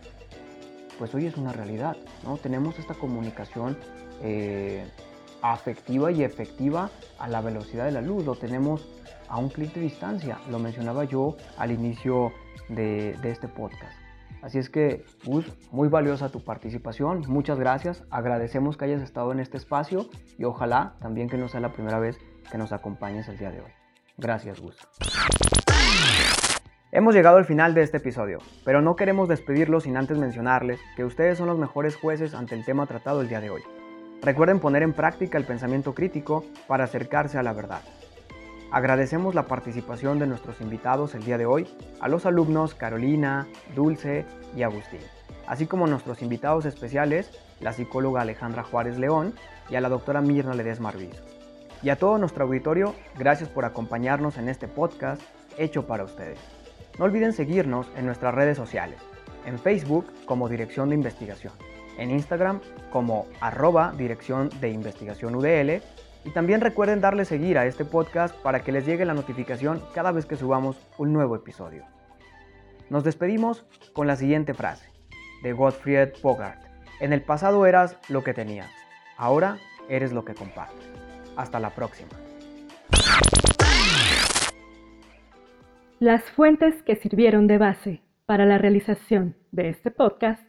pues hoy es una realidad, ¿no? Tenemos esta comunicación eh, afectiva y efectiva a la velocidad de la luz, lo tenemos a un clic de distancia, lo mencionaba yo al inicio de, de este podcast. Así es que, Gus, muy valiosa tu participación, muchas gracias, agradecemos que hayas estado en este espacio y ojalá también que no sea la primera vez que nos acompañes el día de hoy. Gracias, Gus. Hemos llegado al final de este episodio, pero no queremos despedirlo sin antes mencionarles que ustedes son los mejores jueces ante el tema tratado el día de hoy. Recuerden poner en práctica el pensamiento crítico para acercarse a la verdad. Agradecemos la participación de nuestros invitados el día de hoy, a los alumnos Carolina, Dulce y Agustín, así como a nuestros invitados especiales, la psicóloga Alejandra Juárez León y a la doctora Mirna Ledesma Marviz. Y a todo nuestro auditorio, gracias por acompañarnos en este podcast hecho para ustedes. No olviden seguirnos en nuestras redes sociales, en Facebook como Dirección de Investigación, en Instagram como arroba Dirección de Investigación UDL y también recuerden darle seguir a este podcast para que les llegue la notificación cada vez que subamos un nuevo episodio. Nos despedimos con la siguiente frase de Gottfried Bogart. En el pasado eras lo que tenías, ahora eres lo que compartes. Hasta la próxima. Las fuentes que sirvieron de base para la realización de este podcast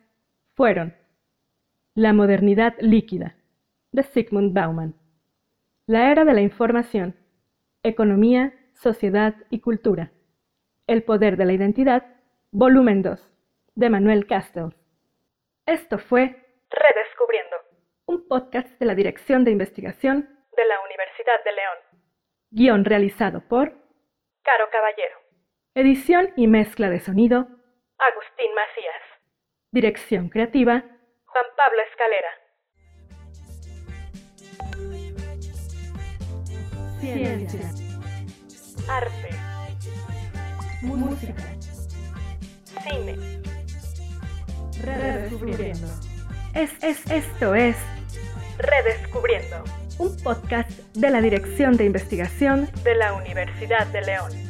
fueron La modernidad líquida, de Sigmund Bauman, La era de la información, Economía, Sociedad y Cultura, El poder de la identidad, volumen 2, de Manuel Castells. Esto fue Redescubriendo, un podcast de la Dirección de Investigación de la Universidad de León. Guión realizado por Caro Caballero. Edición y mezcla de sonido, Agustín Macías. Dirección creativa, Juan Pablo Escalera. Ciencia. Arte. Música. Cine. Redescubriendo. Es, es, esto es Redescubriendo, un podcast de la Dirección de Investigación de la Universidad de León.